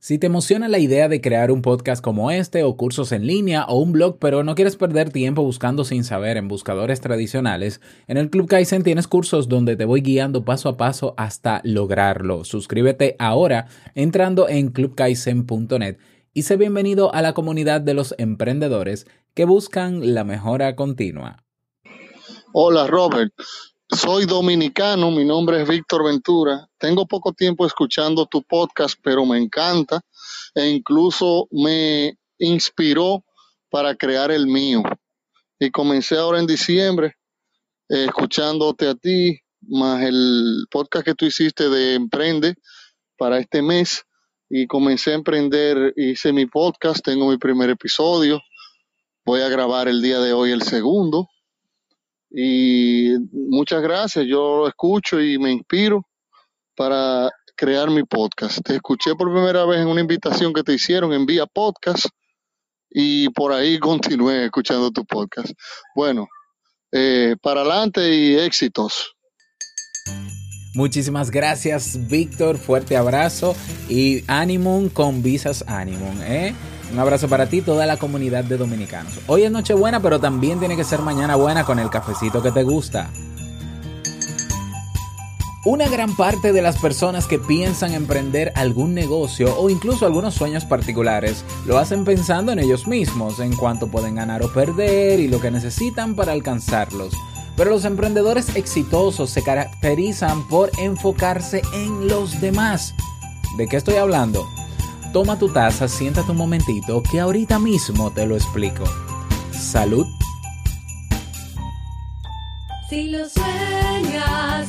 Si te emociona la idea de crear un podcast como este o cursos en línea o un blog, pero no quieres perder tiempo buscando sin saber en buscadores tradicionales, en el Club Kaizen tienes cursos donde te voy guiando paso a paso hasta lograrlo. Suscríbete ahora entrando en clubkaizen.net y sé bienvenido a la comunidad de los emprendedores que buscan la mejora continua. Hola Robert, soy dominicano, mi nombre es Víctor Ventura. Tengo poco tiempo escuchando tu podcast, pero me encanta e incluso me inspiró para crear el mío. Y comencé ahora en diciembre eh, escuchándote a ti, más el podcast que tú hiciste de Emprende para este mes. Y comencé a emprender, hice mi podcast, tengo mi primer episodio. Voy a grabar el día de hoy el segundo y muchas gracias, yo lo escucho y me inspiro para crear mi podcast. Te escuché por primera vez en una invitación que te hicieron en vía podcast y por ahí continué escuchando tu podcast. Bueno, eh, para adelante y éxitos. Muchísimas gracias, Víctor. Fuerte abrazo y ánimo con Visas Animum, ¿eh? Un abrazo para ti, toda la comunidad de dominicanos. Hoy es Nochebuena, pero también tiene que ser mañana buena con el cafecito que te gusta. Una gran parte de las personas que piensan emprender algún negocio o incluso algunos sueños particulares lo hacen pensando en ellos mismos, en cuánto pueden ganar o perder y lo que necesitan para alcanzarlos. Pero los emprendedores exitosos se caracterizan por enfocarse en los demás. ¿De qué estoy hablando? Toma tu taza, siéntate un momentito, que ahorita mismo te lo explico. Salud. Si lo sueñas,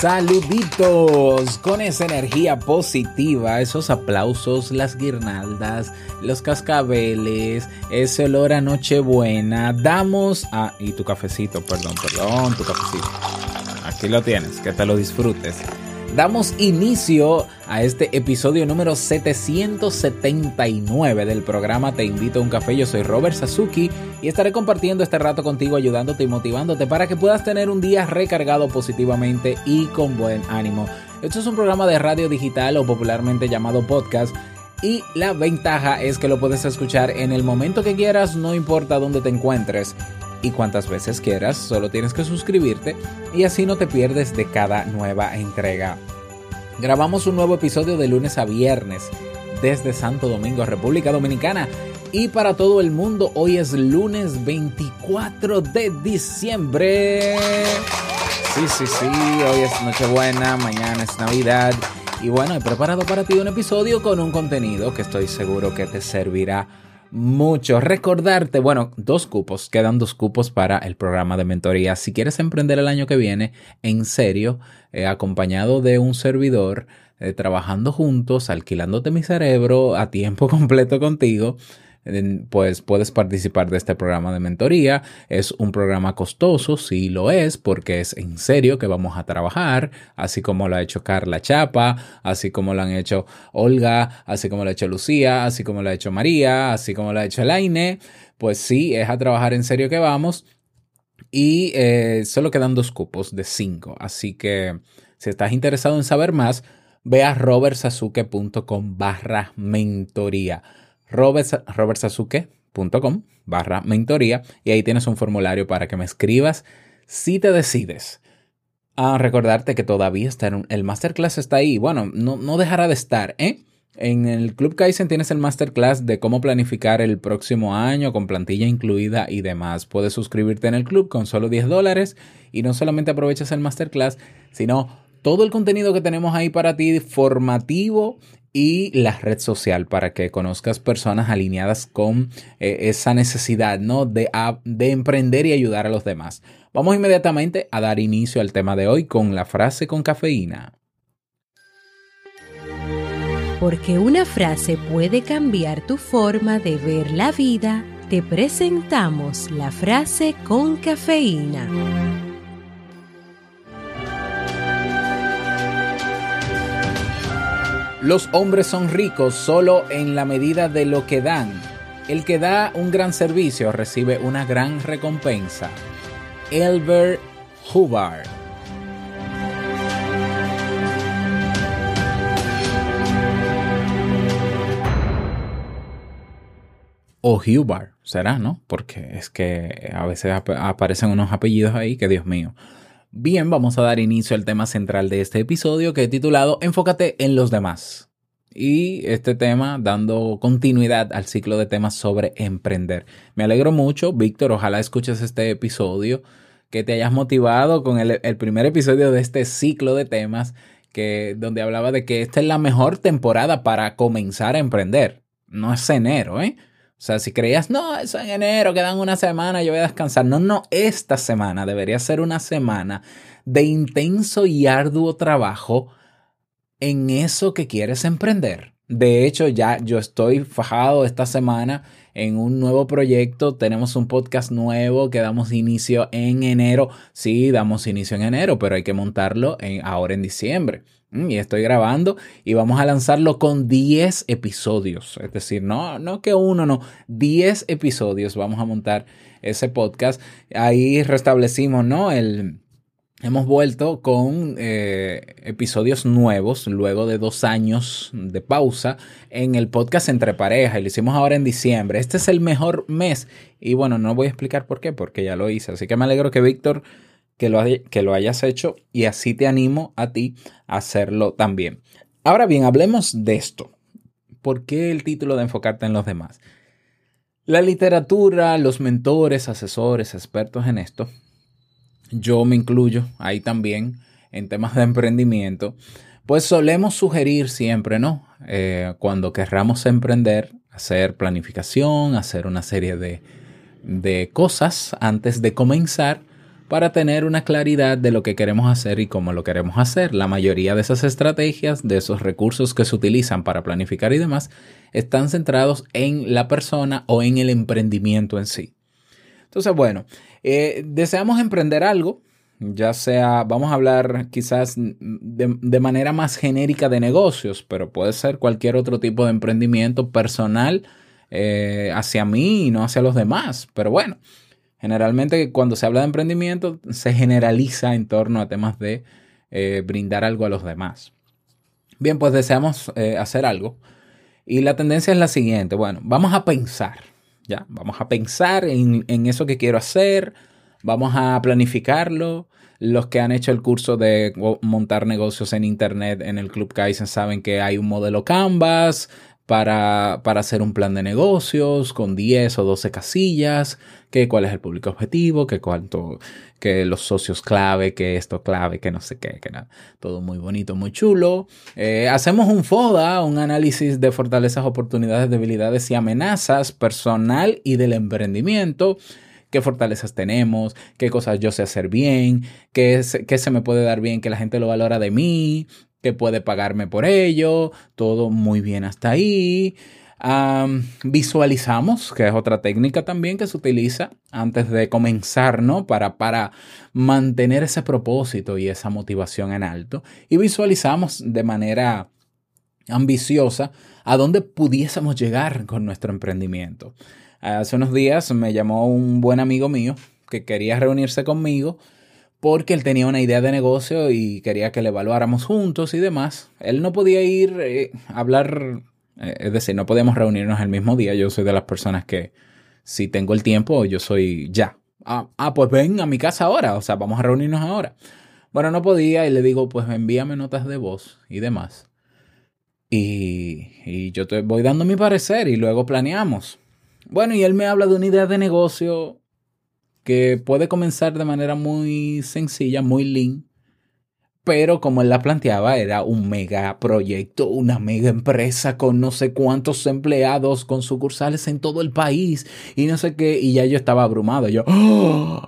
Saluditos con esa energía positiva, esos aplausos, las guirnaldas, los cascabeles, ese olor a Nochebuena. Damos a. Y tu cafecito, perdón, perdón, tu cafecito. Aquí lo tienes, que te lo disfrutes. Damos inicio a este episodio número 779 del programa Te invito a un café. Yo soy Robert Sasuki y estaré compartiendo este rato contigo, ayudándote y motivándote para que puedas tener un día recargado positivamente y con buen ánimo. Esto es un programa de radio digital o popularmente llamado podcast. Y la ventaja es que lo puedes escuchar en el momento que quieras, no importa dónde te encuentres y cuantas veces quieras, solo tienes que suscribirte y así no te pierdes de cada nueva entrega. Grabamos un nuevo episodio de lunes a viernes desde Santo Domingo, República Dominicana. Y para todo el mundo, hoy es lunes 24 de diciembre. Sí, sí, sí, hoy es Nochebuena, mañana es Navidad. Y bueno, he preparado para ti un episodio con un contenido que estoy seguro que te servirá mucho. Recordarte, bueno, dos cupos, quedan dos cupos para el programa de mentoría. Si quieres emprender el año que viene, en serio, eh, acompañado de un servidor, eh, trabajando juntos, alquilándote mi cerebro a tiempo completo contigo, pues puedes participar de este programa de mentoría. Es un programa costoso, sí lo es, porque es en serio que vamos a trabajar, así como lo ha hecho Carla Chapa, así como lo han hecho Olga, así como lo ha hecho Lucía, así como lo ha hecho María, así como lo ha hecho Elaine. Pues sí, es a trabajar en serio que vamos. Y eh, solo quedan dos cupos de cinco. Así que si estás interesado en saber más, ve a robertsasuke.com barra mentoría. Robert- robertsasuke.com barra mentoría y ahí tienes un formulario para que me escribas si te decides. A recordarte que todavía está en un- el masterclass está ahí. Bueno, no, no dejará de estar, ¿eh? En el Club Kaizen tienes el masterclass de cómo planificar el próximo año con plantilla incluida y demás. Puedes suscribirte en el club con solo 10 dólares y no solamente aprovechas el masterclass, sino todo el contenido que tenemos ahí para ti formativo y la red social para que conozcas personas alineadas con eh, esa necesidad ¿no? de, de emprender y ayudar a los demás. Vamos inmediatamente a dar inicio al tema de hoy con la frase con cafeína. Porque una frase puede cambiar tu forma de ver la vida, te presentamos la frase con cafeína. Los hombres son ricos solo en la medida de lo que dan. El que da un gran servicio recibe una gran recompensa. Elbert Hubbard. O Hubbard, será, ¿no? Porque es que a veces ap- aparecen unos apellidos ahí que Dios mío. Bien, vamos a dar inicio al tema central de este episodio que he titulado Enfócate en los demás. Y este tema dando continuidad al ciclo de temas sobre emprender. Me alegro mucho, Víctor, ojalá escuches este episodio, que te hayas motivado con el, primer episodio de este ciclo de temas que, donde hablaba de que esta es la mejor temporada para comenzar a emprender. No es enero, ¿eh? O sea, si creías, no, eso en enero, quedan una semana, yo voy a descansar. No, no, esta semana debería ser una semana de intenso y arduo trabajo en eso que quieres emprender. De hecho, ya yo estoy fajado esta semana en un nuevo proyecto. Tenemos un podcast nuevo que damos inicio en enero. Sí, damos inicio en enero, pero hay que montarlo ahora en diciembre. Mm, Y estoy grabando y vamos a lanzarlo con 10 episodios. Es decir, no, no que uno, no, 10 episodios vamos a montar ese podcast. Ahí restablecimos, ¿no? El, hemos vuelto con eh, episodios nuevos luego de dos años de pausa en el podcast Entre Pareja y lo hicimos ahora en diciembre. Este es el mejor mes y bueno, no voy a explicar por qué, porque ya lo hice. Así que me alegro que Víctor que lo, que lo hayas hecho y así te animo a ti a hacerlo también. Ahora bien, hablemos de esto. ¿Por qué el título de enfocarte en los demás? La literatura, los mentores, asesores, expertos en esto, yo me incluyo ahí también en temas de emprendimiento, pues solemos sugerir siempre, ¿no? Eh, cuando querramos emprender, hacer planificación, hacer una serie de, de cosas antes de comenzar para tener una claridad de lo que queremos hacer y cómo lo queremos hacer. La mayoría de esas estrategias, de esos recursos que se utilizan para planificar y demás, están centrados en la persona o en el emprendimiento en sí. Entonces, bueno, eh, deseamos emprender algo, ya sea, vamos a hablar quizás de, manera más genérica de negocios, pero puede ser cualquier otro tipo de emprendimiento personal eh, hacia mí y no hacia los demás. Pero bueno, generalmente cuando se habla de emprendimiento se generaliza en torno a temas de eh, brindar algo a los demás. Bien, pues deseamos eh, hacer algo y la tendencia es la siguiente. Bueno, vamos a pensar, ¿ya? Vamos a pensar en, en eso que quiero hacer, vamos a planificarlo. Los que han hecho el curso de montar negocios en Internet en el Club Kaizen saben que hay un modelo Canvas para, para hacer un plan de negocios con 10 o 12 casillas, que cuál es el público objetivo, que cuánto, que los socios clave, que esto clave, que no sé qué, que nada. Todo muy bonito, muy chulo. Eh, hacemos un FODA, un análisis de fortalezas, oportunidades, debilidades y amenazas personal y del emprendimiento qué fortalezas tenemos, qué cosas yo sé hacer bien, qué qué se me puede dar bien, que la gente lo valora de mí, que puede pagarme por ello, todo muy bien hasta ahí. Am, visualizamos, que es otra técnica también que se utiliza antes de comenzar, ¿no? Para, para mantener ese propósito y esa motivación en alto. Y visualizamos de manera ambiciosa a dónde pudiésemos llegar con nuestro emprendimiento. Hace unos días me llamó un buen amigo mío que quería reunirse conmigo porque él tenía una idea de negocio y quería que le evaluáramos juntos y demás. Él no podía ir eh, a hablar, eh, es decir, no podíamos reunirnos el mismo día. Yo soy de las personas que si tengo el tiempo, yo soy ya. Ah, ah, pues ven a mi casa ahora, o sea, vamos a reunirnos ahora. Bueno, no podía y le digo, pues envíame notas de voz y demás. Y yo te voy dando mi parecer y luego planeamos. Bueno, y él me habla de una idea de negocio que puede comenzar de manera muy sencilla, muy lean, pero como él la planteaba, era un mega proyecto, una mega empresa con no sé cuántos empleados, con sucursales en todo el país y no sé qué, y ya yo estaba abrumado. Yo, ¡Oh!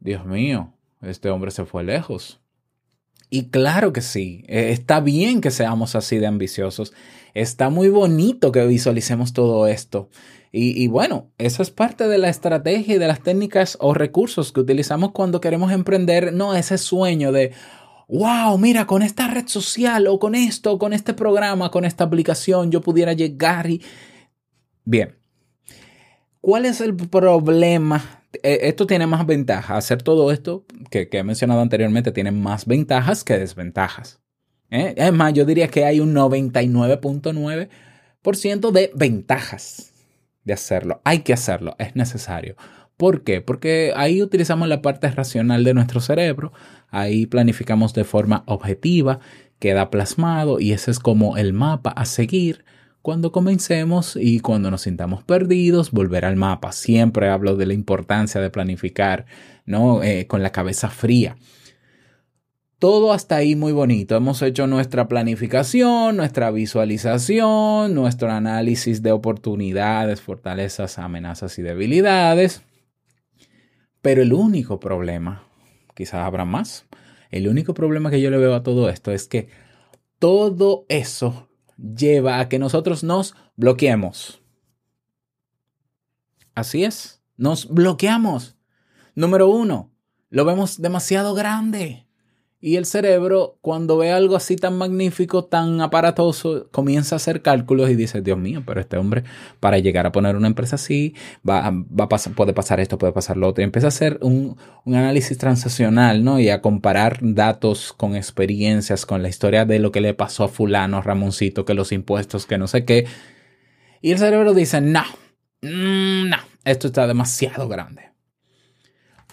Dios mío, este hombre se fue lejos. Y claro que sí, eh, está bien que seamos así de ambiciosos, está muy bonito que visualicemos todo esto. Y, bueno, eso es parte de la estrategia y de las técnicas o recursos que utilizamos cuando queremos emprender, no ese sueño de, wow, mira, con esta red social o con esto, con este programa, con esta aplicación, yo pudiera llegar y... Bien, ¿cuál es el problema? Esto tiene más ventajas. Hacer todo esto que, que he mencionado anteriormente tiene más ventajas que desventajas. ¿Eh? Es más, yo diría que hay un 99.9% de ventajas de hacerlo. Hay que hacerlo, es necesario. ¿Por qué? Porque ahí utilizamos la parte racional de nuestro cerebro, ahí planificamos de forma objetiva, queda plasmado y ese es como el mapa a seguir cuando comencemos y cuando nos sintamos perdidos, volver al mapa. Siempre hablo de la importancia de planificar, ¿no? Eh, con la cabeza fría. Todo hasta ahí muy bonito. Hemos hecho nuestra planificación, nuestra visualización, nuestro análisis de oportunidades, fortalezas, amenazas y debilidades. Pero el único problema, quizás habrá más, el único problema que yo le veo a todo esto es que todo eso lleva a que nosotros nos bloqueemos. Así es, nos bloqueamos. Número uno, lo vemos demasiado grande. Y el cerebro, cuando ve algo así tan magnífico, tan aparatoso, comienza a hacer cálculos y dice, Dios mío, pero este hombre, para llegar a poner una empresa así, va, va a pasar, puede pasar esto, puede pasar lo otro. Y empieza a hacer un, análisis transaccional, ¿no? Y a comparar datos con experiencias, con la historia de lo que le pasó a fulano, Ramoncito, que los impuestos, que no sé qué. Y el cerebro dice, no, mm, no, esto está demasiado grande.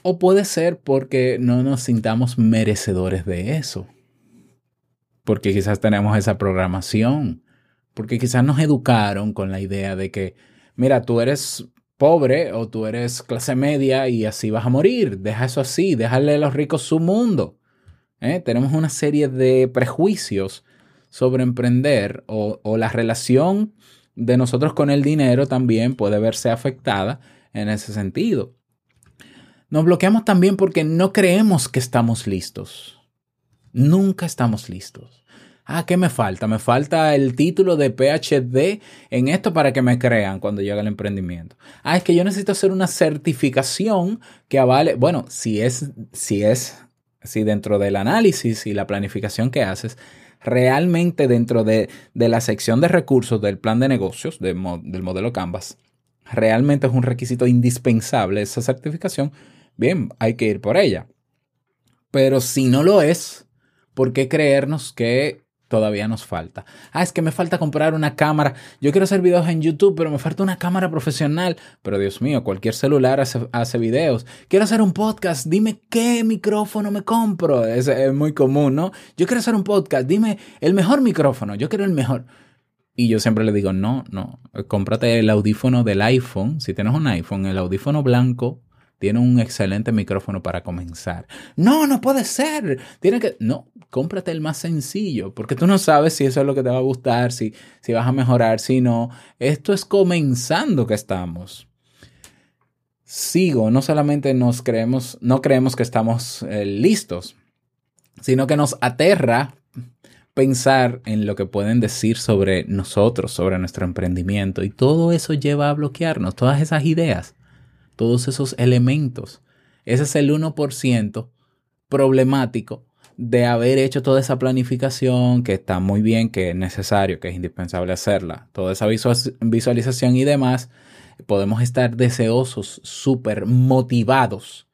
O puede ser porque no nos sintamos merecedores de eso. Porque quizás tenemos esa programación. Porque quizás nos educaron con la idea de que, mira, tú eres pobre o tú eres clase media y así vas a morir. Deja eso así, déjale a los ricos su mundo. ¿Eh? Tenemos una serie de prejuicios sobre emprender o, o la relación de nosotros con el dinero también puede verse afectada en ese sentido. Nos bloqueamos también porque no creemos que estamos listos. Nunca estamos listos. Ah, ¿qué me falta? Me falta el título de PhD en esto para que me crean cuando llegue el emprendimiento. Ah, es que yo necesito hacer una certificación que avale. Bueno, si es, si es, si dentro del análisis y la planificación que haces, realmente dentro de, de la sección de recursos del plan de negocios de, del modelo Canvas, realmente es un requisito indispensable esa certificación bien, hay que ir por ella. Pero si no lo es, ¿por qué creernos que todavía nos falta? Ah, es que me falta comprar una cámara. Yo quiero hacer videos en YouTube, pero me falta una cámara profesional. Pero Dios mío, cualquier celular hace, hace videos. Quiero hacer un podcast. Dime qué micrófono me compro. Es, es muy común, ¿no? Yo quiero hacer un podcast. Dime el mejor micrófono. Yo quiero el mejor. Y yo siempre le digo, no, no, cómprate el audífono del iPhone. Si tienes un iPhone, el audífono blanco tiene un excelente micrófono para comenzar. No, no puede ser. Tiene que. No, cómprate el más sencillo, porque tú no sabes si eso es lo que te va a gustar, si, si vas a mejorar, si no. Esto es comenzando que estamos. Sigo, no solamente nos creemos, no creemos que estamos eh, listos, sino que nos aterra pensar en lo que pueden decir sobre nosotros, sobre nuestro emprendimiento. Y todo eso lleva a bloquearnos, todas esas ideas todos esos elementos. Ese es el 1% problemático de haber hecho toda esa planificación, que está muy bien, que es necesario, que es indispensable hacerla, toda esa visualización y demás, podemos estar deseosos, súper motivados,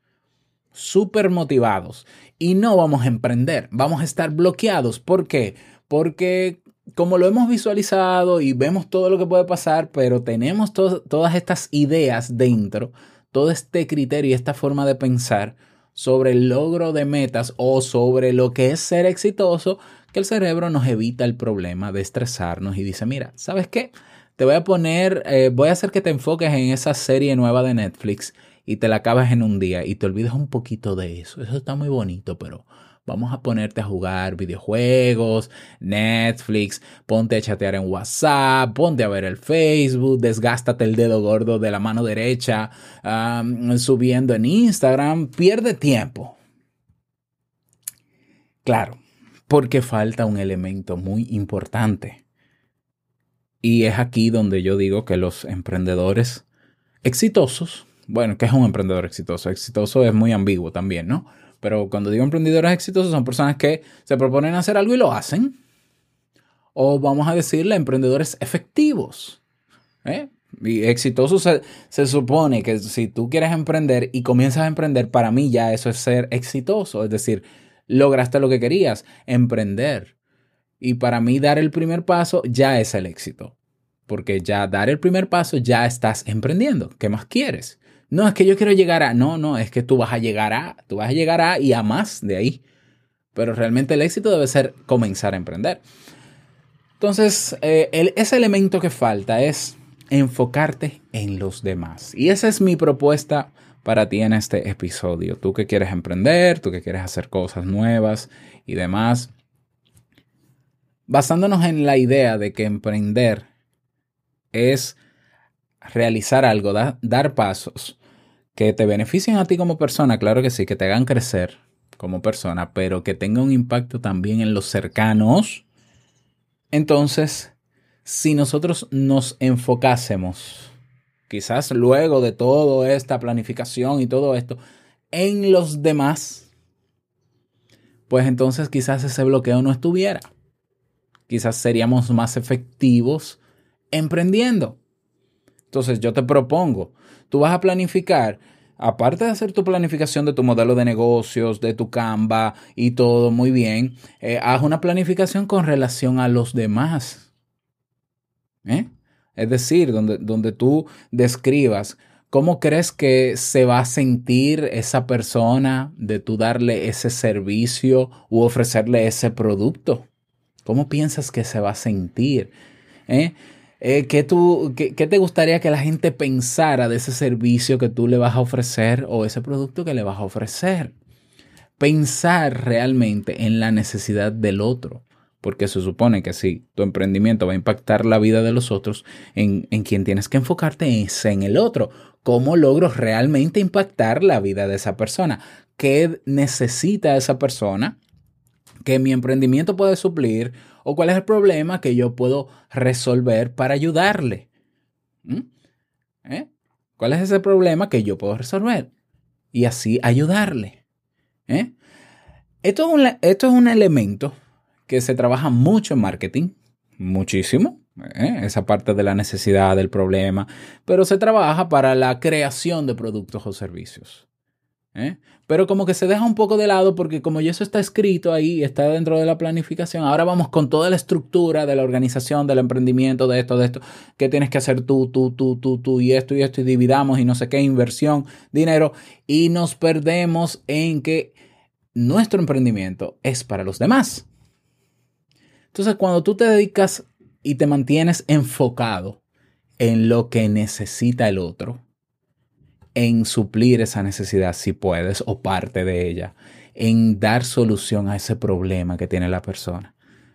súper motivados, y no vamos a emprender, vamos a estar bloqueados. ¿Por qué? Porque como lo hemos visualizado y vemos todo lo que puede pasar, pero tenemos todas estas ideas dentro, todo este criterio y esta forma de pensar, sobre el logro de metas o sobre lo que es ser exitoso, que el cerebro nos evita el problema de estresarnos y dice, mira, ¿sabes qué? Te voy a poner, eh, voy a hacer que te enfoques en esa serie nueva de Netflix y te la acabas en un día y te olvidas un poquito de eso. Eso está muy bonito, pero vamos a ponerte a jugar videojuegos, Netflix, ponte a chatear en WhatsApp, ponte a ver el Facebook, desgástate el dedo gordo de la mano derecha subiendo en Instagram, pierde tiempo. Claro, porque falta un elemento muy importante. Y es aquí donde yo digo que los emprendedores exitosos, bueno, ¿qué es un emprendedor exitoso? Exitoso es muy ambiguo también, ¿no? Pero cuando digo emprendedores exitosos son personas que se proponen hacer algo y lo hacen. O vamos a decirle emprendedores efectivos. ¿eh? Y exitoso se, se, supone que si tú quieres emprender y comienzas a emprender, para mí ya eso es ser exitoso. Es decir, lograste lo que querías, emprender. Y para mí dar el primer paso ya es el éxito. Porque ya dar el primer paso ya estás emprendiendo. ¿Qué más quieres? No, es que yo quiero llegar a. No, no, es que tú vas a llegar a. Tú vas a llegar a y a más de ahí. Pero realmente el éxito debe ser comenzar a emprender. Entonces, eh, el, ese elemento que falta es enfocarte en los demás. Y esa es mi propuesta para ti en este episodio. Tú que quieres emprender, tú que quieres hacer cosas nuevas y demás. Basándonos en la idea de que emprender es realizar algo, da, dar pasos que te beneficien a ti como persona, claro que sí, que te hagan crecer como persona, pero que tenga un impacto también en los cercanos. Entonces, si nosotros nos enfocásemos, quizás luego de toda esta planificación y todo esto, en los demás, pues entonces quizás ese bloqueo no estuviera. Quizás seríamos más efectivos emprendiendo. Entonces yo te propongo, tú vas a planificar, aparte de hacer tu planificación de tu modelo de negocios, de tu Canva y todo muy bien, eh, haz una planificación con relación a los demás. ¿Eh? Es decir, donde, donde tú describas cómo crees que se va a sentir esa persona de tú darle ese servicio u ofrecerle ese producto. ¿Cómo piensas que se va a sentir? ¿Eh? Eh, ¿qué, tú, qué, qué, te gustaría que la gente pensara de ese servicio que tú le vas a ofrecer o ese producto que le vas a ofrecer? Pensar realmente en la necesidad del otro, porque se supone que si tu emprendimiento va a impactar la vida de los otros, en, en quien tienes que enfocarte es en el otro. ¿Cómo logro realmente impactar la vida de esa persona? ¿Qué necesita esa persona que mi emprendimiento puede suplir o cuál es el problema que yo puedo resolver para ayudarle. ¿Mm? ¿Eh? ¿Cuál es ese problema que yo puedo resolver? Y así ayudarle. ¿Eh? Esto, es un, esto es un elemento que se trabaja mucho en marketing, muchísimo. ¿eh? Esa parte de la necesidad del problema, pero se trabaja para la creación de productos o servicios. ¿Eh? Pero como que se deja un poco de lado porque como ya eso está escrito ahí, está dentro de la planificación, ahora vamos con toda la estructura de la organización, del emprendimiento, de esto, de esto, qué tienes que hacer tú, tú, tú, tú, tú y esto y esto y dividamos y no sé qué, inversión, dinero y nos perdemos en que nuestro emprendimiento es para los demás. Entonces cuando tú te dedicas y te mantienes enfocado en lo que necesita el otro, en suplir esa necesidad si puedes o parte de ella, en dar solución a ese problema que tiene la persona.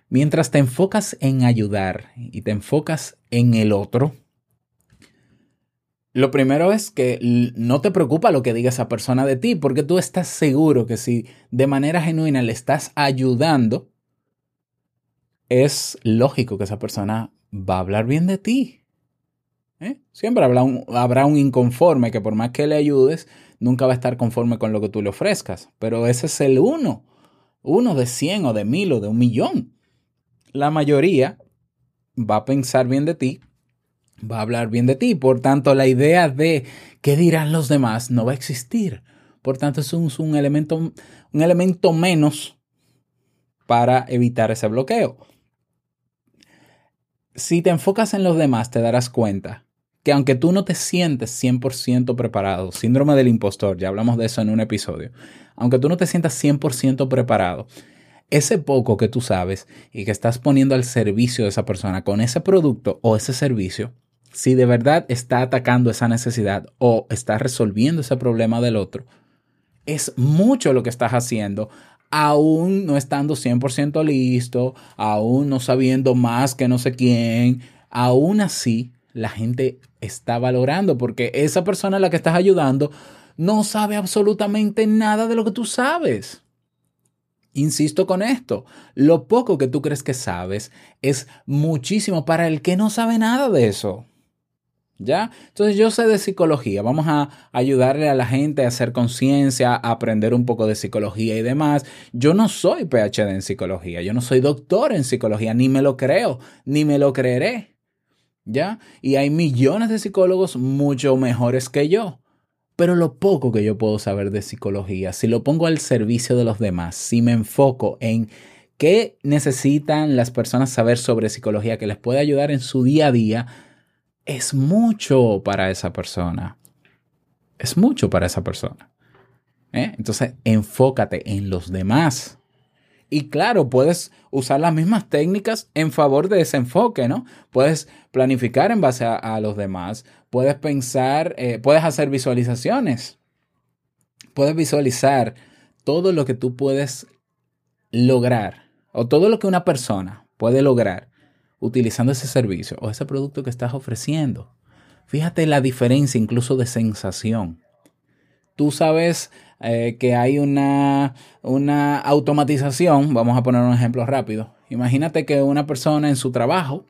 Mientras te enfocas en ayudar y te enfocas en el otro, lo primero es que no te preocupa lo que diga esa persona de ti, porque tú estás seguro que si de manera genuina le estás ayudando, es lógico que esa persona va a hablar bien de ti. ¿Eh? Siempre habrá un, habrá un inconforme que por más que le ayudes, nunca va a estar conforme con lo que tú le ofrezcas. Pero ese es el uno. Uno de cien o de mil o de un millón. La mayoría va a pensar bien de ti, va a hablar bien de ti. Por tanto, la idea de qué dirán los demás no va a existir. Por tanto, es un, un elemento, un elemento menos para evitar ese bloqueo. Si te enfocas en los demás, te darás cuenta que aunque tú no te sientes 100% preparado, síndrome del impostor, ya hablamos de eso en un episodio, aunque tú no te sientas 100% preparado, ese poco que tú sabes y que estás poniendo al servicio de esa persona con ese producto o ese servicio, si de verdad está atacando esa necesidad o está resolviendo ese problema del otro, es mucho lo que estás haciendo, aún no estando 100% listo, aún no sabiendo más que no sé quién, aún así la gente está valorando porque esa persona a la que estás ayudando no sabe absolutamente nada de lo que tú sabes. Insisto con esto, lo poco que tú crees que sabes es muchísimo para el que no sabe nada de eso. ¿Ya? Entonces yo sé de psicología, vamos a ayudarle a la gente a hacer conciencia, a aprender un poco de psicología y demás. Yo no soy PhD en psicología, yo no soy doctor en psicología, ni me lo creo, ni me lo creeré. ¿Ya? Y hay millones de psicólogos mucho mejores que yo. Pero lo poco que yo puedo saber de psicología, si lo pongo al servicio de los demás, si me enfoco en qué necesitan las personas saber sobre psicología que les puede ayudar en su día a día, es mucho para esa persona. Es mucho para esa persona. ¿eh? Entonces, enfócate en los demás. Y claro, puedes usar las mismas técnicas en favor de ese enfoque, ¿no? Puedes planificar en base a, los demás, puedes pensar, eh, puedes hacer visualizaciones, puedes visualizar todo lo que tú puedes lograr o todo lo que una persona puede lograr utilizando ese servicio o ese producto que estás ofreciendo. Fíjate la diferencia incluso de sensación. Tú sabes eh, que hay una, una automatización, vamos a poner un ejemplo rápido. Imagínate que una persona en su trabajo,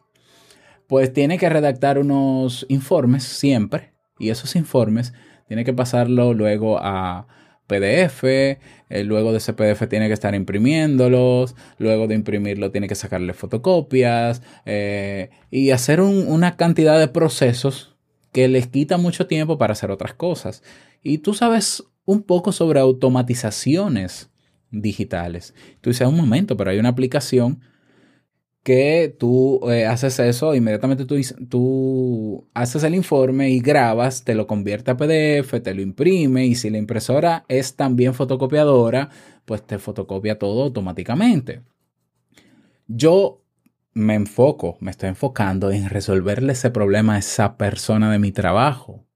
pues tiene que redactar unos informes siempre, y esos informes tiene que pasarlo luego a PDF, eh, luego de ese PDF tiene que estar imprimiéndolos, luego de imprimirlo tiene que sacarle fotocopias eh, y hacer un- una cantidad de procesos que les quita mucho tiempo para hacer otras cosas. Y tú sabes un poco sobre automatizaciones digitales. Tú dices, un momento, pero hay una aplicación que tú eh, haces eso, inmediatamente tú, tú haces el informe y grabas, te lo convierte a PDF, te lo imprime y si la impresora es también fotocopiadora, pues te fotocopia todo automáticamente. Yo me enfoco, me estoy enfocando en resolverle ese problema a esa persona de mi trabajo.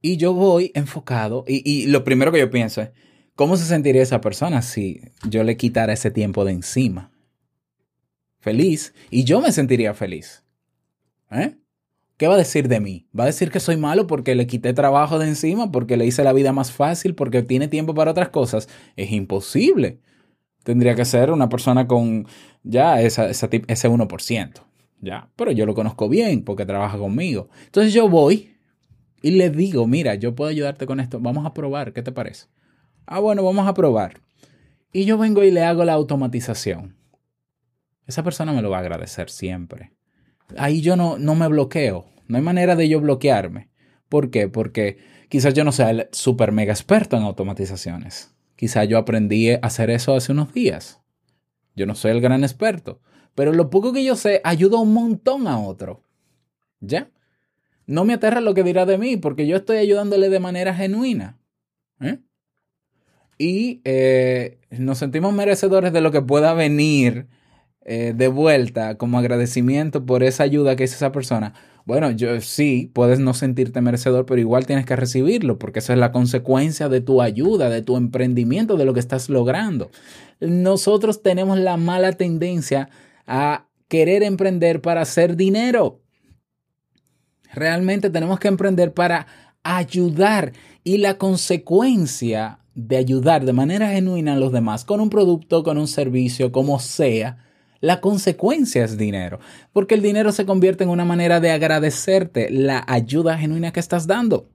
Y yo voy enfocado y, y lo primero que yo pienso es, ¿cómo se sentiría esa persona si yo le quitara ese tiempo de encima? Feliz. Y yo me sentiría feliz. ¿Eh? ¿Qué va a decir de mí? ¿Va a decir que soy malo porque le quité trabajo de encima, porque le hice la vida más fácil, porque tiene tiempo para otras cosas? Es imposible. Tendría que ser una persona con ya esa, esa ese 1%. Ya, pero yo lo conozco bien porque trabaja conmigo. Entonces yo voy y le digo, mira, yo puedo ayudarte con esto. Vamos a probar, ¿qué te parece? Ah, bueno, vamos a probar. Y yo vengo y le hago la automatización. Esa persona me lo va a agradecer siempre. Ahí yo no, no me bloqueo. No hay manera de yo bloquearme. ¿Por qué? Porque quizás yo no sea el super mega experto en automatizaciones. Quizás yo aprendí a hacer eso hace unos días. Yo no soy el gran experto. Pero lo poco que yo sé ayuda un montón a otro. ¿Ya? No me aterra lo que dirá de mí porque yo estoy ayudándole de manera genuina. ¿eh? Y eh, nos sentimos merecedores de lo que pueda venir eh, de vuelta como agradecimiento por esa ayuda que hizo esa persona. Bueno, yo sí, puedes no sentirte merecedor, pero igual tienes que recibirlo, porque esa es la consecuencia de tu ayuda, de tu emprendimiento, de lo que estás logrando. Nosotros tenemos la mala tendencia a querer emprender para hacer dinero. Realmente tenemos que emprender para ayudar y la consecuencia de ayudar de manera genuina a los demás con un producto, con un servicio, como sea, la consecuencia es dinero, porque el dinero se convierte en una manera de agradecerte la ayuda genuina que estás dando.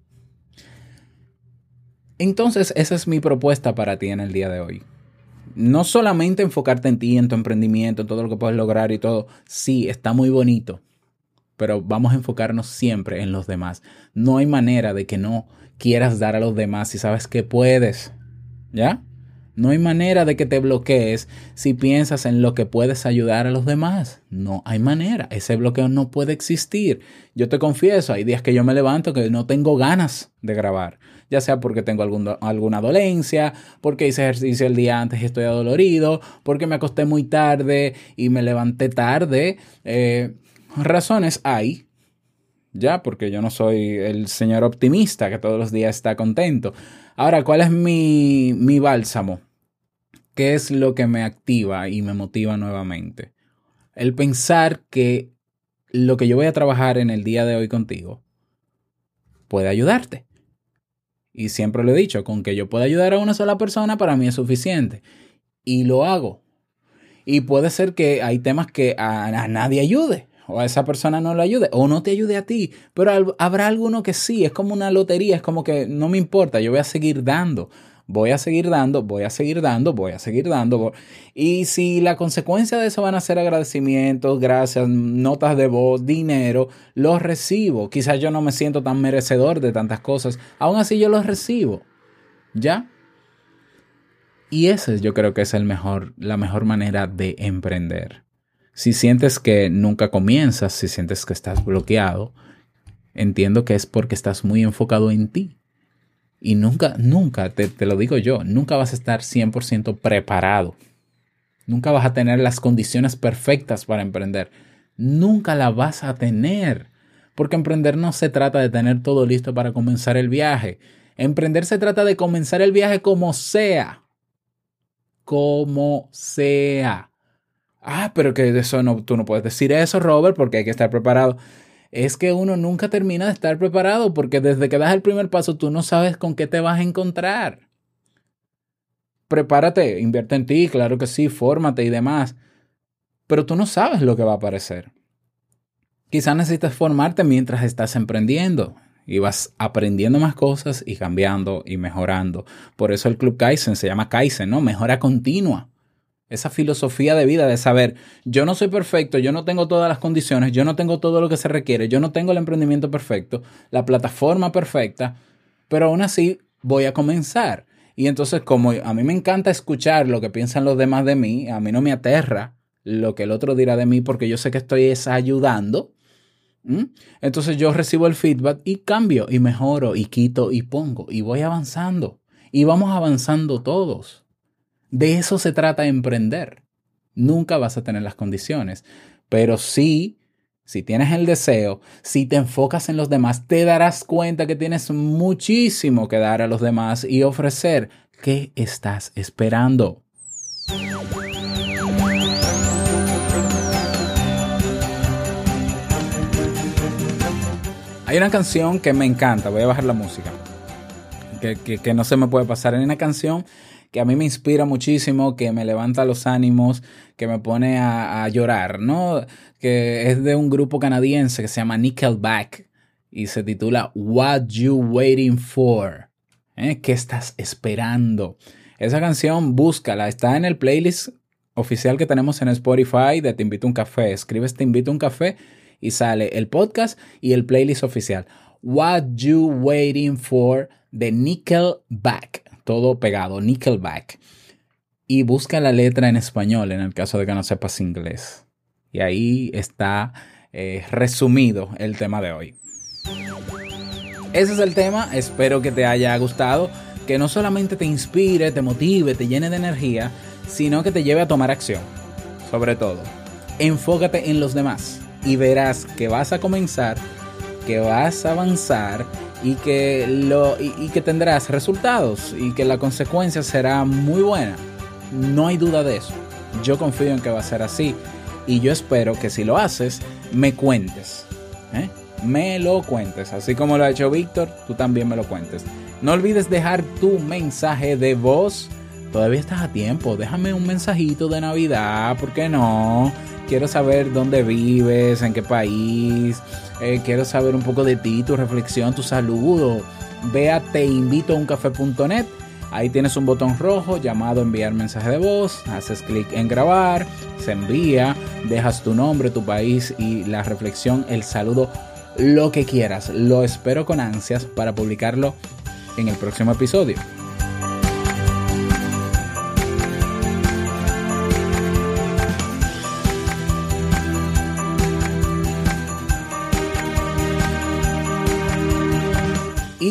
Entonces, esa es mi propuesta para ti en el día de hoy. No solamente enfocarte en ti, en tu emprendimiento, en todo lo que puedes lograr y todo. Sí, está muy bonito, pero vamos a enfocarnos siempre en los demás. No hay manera de que no quieras dar a los demás si sabes que puedes. ¿Ya? No hay manera de que te bloquees si piensas en lo que puedes ayudar a los demás. No hay manera. Ese bloqueo no puede existir. Yo te confieso, hay días que yo me levanto que no tengo ganas de grabar. Ya sea porque tengo alguna dolencia, porque hice ejercicio el día antes y estoy adolorido, porque me acosté muy tarde y me levanté tarde. Eh, razones hay, ya, porque yo no soy el señor optimista que todos los días está contento. Ahora, ¿cuál es mi, mi bálsamo? ¿Qué es lo que me activa y me motiva nuevamente? El pensar que lo que yo voy a trabajar en el día de hoy contigo puede ayudarte. Y siempre lo he dicho, con que yo pueda ayudar a una sola persona para mí es suficiente. Y lo hago. Y puede ser que hay temas que a, a nadie ayude, o a esa persona no le ayude, o no te ayude a ti, pero habrá alguno que sí, es como una lotería, es como que no me importa, yo voy a seguir dando, voy a seguir dando, voy a seguir dando, voy a seguir dando. Y si la consecuencia de eso van a ser agradecimientos, gracias, notas de voz, dinero, los recibo. Quizás yo no me siento tan merecedor de tantas cosas, aún así yo los recibo. ¿Ya? Y ese yo creo que es el mejor, la mejor manera de emprender. Si sientes que nunca comienzas, si sientes que estás bloqueado, entiendo que es porque estás muy enfocado en ti. Y nunca, nunca, te, te lo digo yo, nunca vas a estar 100% preparado. Nunca vas a tener las condiciones perfectas para emprender. Nunca la vas a tener. Porque emprender no se trata de tener todo listo para comenzar el viaje. Emprender se trata de comenzar el viaje como sea como sea. Ah, pero que eso no, tú no puedes decir eso, Robert, porque hay que estar preparado. Es que uno nunca termina de estar preparado porque desde que das el primer paso tú no sabes con qué te vas a encontrar. Prepárate, invierte en ti, claro que sí, fórmate y demás, pero tú no sabes lo que va a aparecer. Quizás necesitas formarte mientras estás emprendiendo y vas aprendiendo más cosas y cambiando y mejorando. Por eso el Club Kaizen se llama Kaizen, ¿no? Mejora continua. Esa filosofía de vida de saber, yo no soy perfecto, yo no tengo todas las condiciones, yo no tengo todo lo que se requiere, yo no tengo el emprendimiento perfecto, la plataforma perfecta, pero aún así voy a comenzar. Y entonces como a mí me encanta escuchar lo que piensan los demás de mí, a mí no me aterra lo que el otro dirá de mí porque yo sé que estoy es ayudando. Entonces yo recibo el feedback y cambio y mejoro y quito y pongo y voy avanzando. Y vamos avanzando todos. De eso se trata emprender. Nunca vas a tener las condiciones, pero sí, si tienes el deseo, si te enfocas en los demás, te darás cuenta que tienes muchísimo que dar a los demás y ofrecer. ¿Qué estás esperando? Hay una canción que me encanta, voy a bajar la música, que, que- no se me puede pasar. Hay una canción que a mí me inspira muchísimo, que me levanta los ánimos, que me pone a, llorar, ¿no? Que es de un grupo canadiense que se llama Nickelback y se titula What You Waiting For. ¿Eh? ¿Qué estás esperando? Esa canción, búscala, está en el playlist oficial que tenemos en Spotify de Te Invito a un Café. Escribes Te Invito un Café y sale el podcast y el playlist oficial. What You Waiting For de Nickelback. Todo pegado, Nickelback. Y busca la letra en español en el caso de que no sepas inglés. Y ahí está eh, resumido el tema de hoy. Ese es el tema, espero que te haya gustado, que no solamente te inspire, te motive, te llene de energía, sino que te lleve a tomar acción. Sobre todo, enfócate en los demás y verás que vas a comenzar, que vas a avanzar y que, lo, y, que tendrás resultados y que la consecuencia será muy buena. No hay duda de eso. Yo confío en que va a ser así y yo espero que si lo haces, me cuentes. ¿eh? Me lo cuentes. Así como lo ha hecho Víctor, tú también me lo cuentes. No olvides dejar tu mensaje de voz. Todavía estás a tiempo. Déjame un mensajito de Navidad. ¿Por qué no? Quiero saber dónde vives, en qué país. Eh, quiero saber un poco de ti, tu reflexión, tu saludo. Ve a teinvitouncafe.net. Ahí tienes un botón rojo llamado enviar mensaje de voz. Haces clic en grabar. Se envía. Dejas tu nombre, tu país y la reflexión, el saludo, lo que quieras. Lo espero con ansias para publicarlo en el próximo episodio.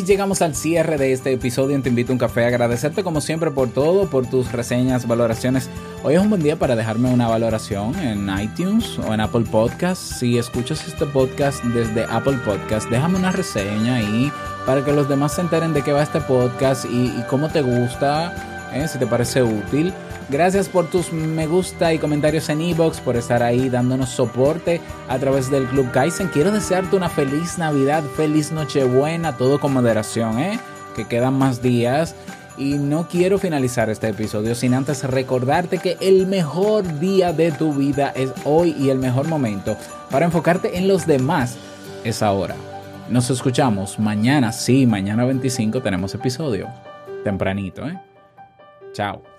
Llegamos al cierre de este episodio en Te Invito a un Café. Agradecerte como siempre por todo, por tus reseñas, valoraciones. Hoy es un buen día para dejarme una valoración en iTunes o en Apple Podcast. Si escuchas este podcast desde Apple Podcast, déjame una reseña ahí para que los demás se enteren de qué va este podcast y, y cómo te gusta, ¿eh? si te parece útil. Gracias por tus me gusta y comentarios en Evox, por estar ahí dándonos soporte a través del Club Kaizen. Quiero desearte una feliz Navidad, feliz Nochebuena, todo con moderación, ¿eh? Que quedan más días. Y no quiero finalizar este episodio sin antes recordarte que el mejor día de tu vida es hoy y el mejor momento para enfocarte en los demás es ahora. Nos escuchamos mañana, sí, mañana 25 tenemos episodio. Tempranito, ¿eh? Chao.